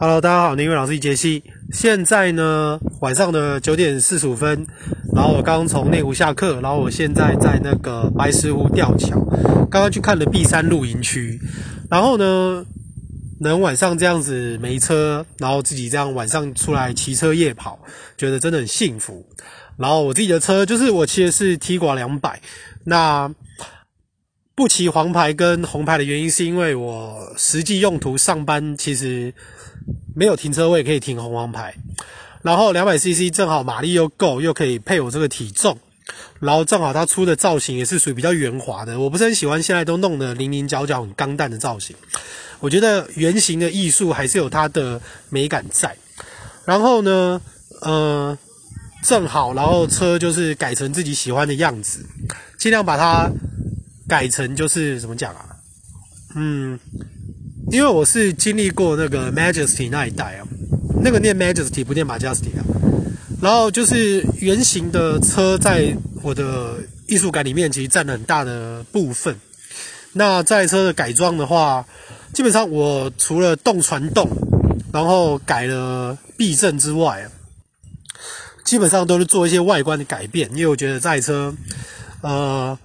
Hello，大家好，英文老师杰西。现在呢，晚上的九点四十五分，然后我刚从内湖下课，然后我现在在那个白石湖吊桥，刚刚去看了碧山露营区。然后呢，能晚上这样子没车，然后自己这样晚上出来骑车夜跑，觉得真的很幸福。然后我自己的车就是我骑的是 T 广两百，那不骑黄牌跟红牌的原因是因为我实际用途上班其实。没有停车位可以停红黄牌，然后两百 CC 正好马力又够，又可以配我这个体重，然后正好它出的造型也是属于比较圆滑的，我不是很喜欢现在都弄得棱棱角角很钢弹的造型，我觉得圆形的艺术还是有它的美感在。然后呢，呃，正好，然后车就是改成自己喜欢的样子，尽量把它改成就是怎么讲啊，嗯。因为我是经历过那个 Majesty 那一代啊，那个念 Majesty 不念 Majesty 啊，然后就是圆形的车在我的艺术感里面其实占了很大的部分。那在车的改装的话，基本上我除了动传动，然后改了避震之外，基本上都是做一些外观的改变，因为我觉得这台车，呃。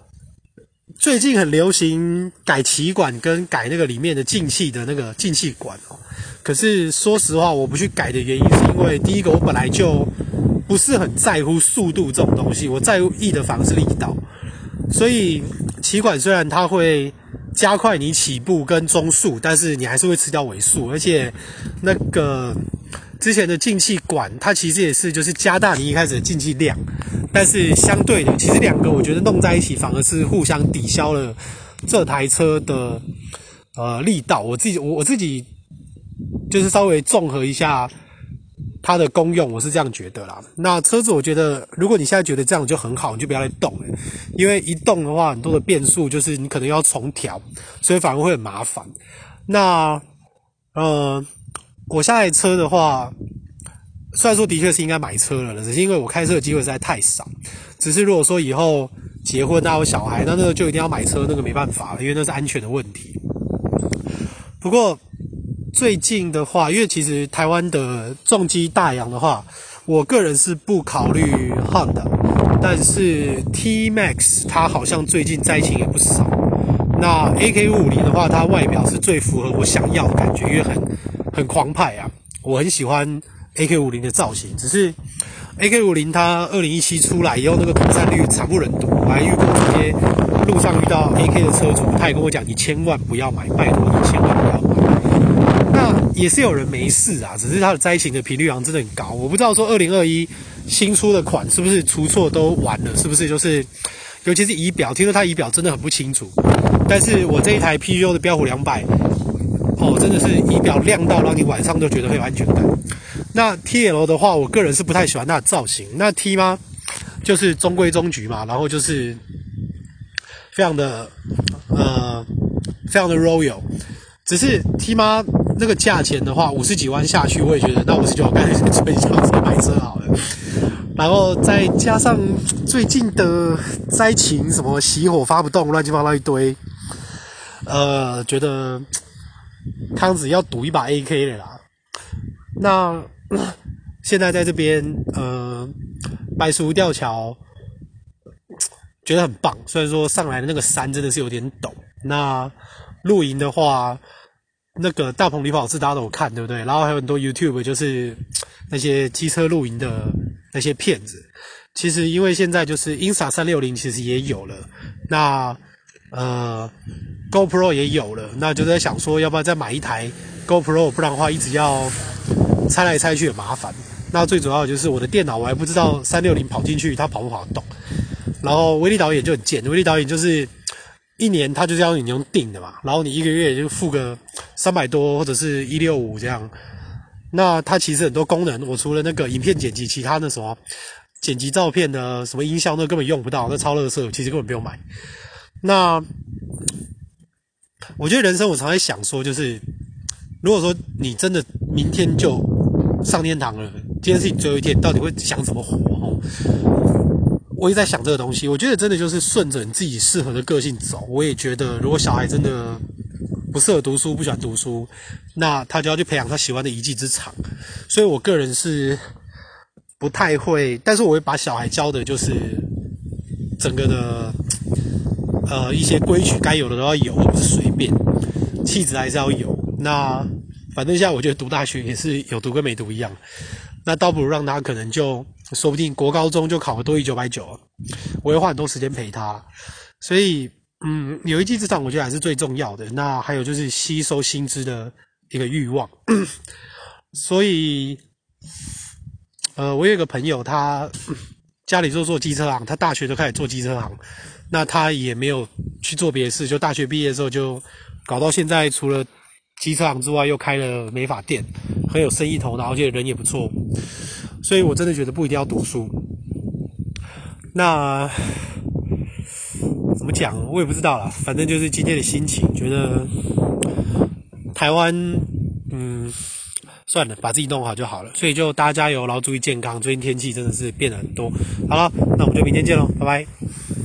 最近很流行改气管跟改那个里面的进气的那个进气管哦，可是说实话，我不去改的原因是因为第一个我本来就不是很在乎速度这种东西，我在意的反而是力道。所以气管虽然它会加快你起步跟中速，但是你还是会吃掉尾速，而且那个之前的进气管它其实也是就是加大你一开始的进气量。但是相对的，其实两个我觉得弄在一起反而是互相抵消了这台车的呃力道。我自己我我自己就是稍微综合一下它的功用，我是这样觉得啦。那车子我觉得，如果你现在觉得这样就很好，你就不要再动了，因为一动的话，很多的变数就是你可能要重调，所以反而会很麻烦。那呃，我下台车的话。虽然说的确是应该买车了，只是因为我开车的机会实在太少。只是如果说以后结婚啊有小孩，那那个就一定要买车，那个没办法了，因为那是安全的问题。不过最近的话，因为其实台湾的重机大洋的话，我个人是不考虑 Honda，但是 T Max 它好像最近灾情也不少。那 AK 五五零的话，它外表是最符合我想要的感觉，因为很很狂派啊，我很喜欢。AK 五零的造型，只是 AK 五零它二零一七出来以后，那个妥善率惨不忍睹。我还遇过一些路上遇到 AK 的车主，他也跟我讲：“你千万不要买，拜托你千万不要买。”那也是有人没事啊，只是它的灾情的频率好像真的很高。我不知道说二零二一新出的款是不是出错都完了，是不是就是尤其是仪表，听说它仪表真的很不清楚。但是我这一台 P.U. 的标虎两百，哦，真的是仪表亮到让你晚上都觉得很有安全感。那 T L 的话，我个人是不太喜欢它的造型。那 T 吗？就是中规中矩嘛，然后就是非常的呃，非常的 Royal。只是 T 吗那个价钱的话，五十几万下去，我也觉得那五十九万干脆 直接买车好了。然后再加上最近的灾情，什么熄火发不动，乱七八糟一堆，呃，觉得康子要赌一把 A K 了啦。那。现在在这边，呃，白石吊桥，觉得很棒。虽然说上来的那个山真的是有点陡。那露营的话，那个大鹏旅跑是大家都有看，对不对？然后还有很多 YouTube，就是 那些机车露营的那些片子。其实因为现在就是 Insa 三六零其实也有了，那呃 GoPro 也有了，那就在想说要不要再买一台 GoPro，不然的话一直要。拆来拆去很麻烦，那最主要就是我的电脑，我还不知道三六零跑进去它跑不跑得动。然后威力导演就很贱，威力导演就是一年他就是要你用订的嘛，然后你一个月就付个三百多或者是一六五这样。那它其实很多功能，我除了那个影片剪辑，其他的什么剪辑照片的什么音效，那根本用不到，那超垃圾，其实根本不用买。那我觉得人生我常在想说，就是如果说你真的明天就上天堂了，今天是你最后一天，到底会想怎么活？哦，我也在想这个东西。我觉得真的就是顺着你自己适合的个性走。我也觉得，如果小孩真的不适合读书，不喜欢读书，那他就要去培养他喜欢的一技之长。所以我个人是不太会，但是我会把小孩教的就是整个的呃一些规矩该有的都要有，而不是随便，气质还是要有。那反正现在我觉得读大学也是有读跟没读一样，那倒不如让他可能就说不定国高中就考个多益九百九，我会花很多时间陪他，所以。嗯，有一技之长，我觉得还是最重要的。那还有就是吸收新知的一个欲望。所以，呃，我有一个朋友，他家里就做机车行，他大学就开始做机车行。那他也没有去做别的事，就大学毕业之后就搞到现在，除了机车行之外，又开了美发店，很有生意头脑，而且人也不错。所以我真的觉得不一定要读书。那。怎么讲？我也不知道啦。反正就是今天的心情，觉得台湾，嗯，算了，把自己弄好就好了。所以就大家加油，然后注意健康。最近天气真的是变了很多。好了，那我们就明天见喽，拜拜。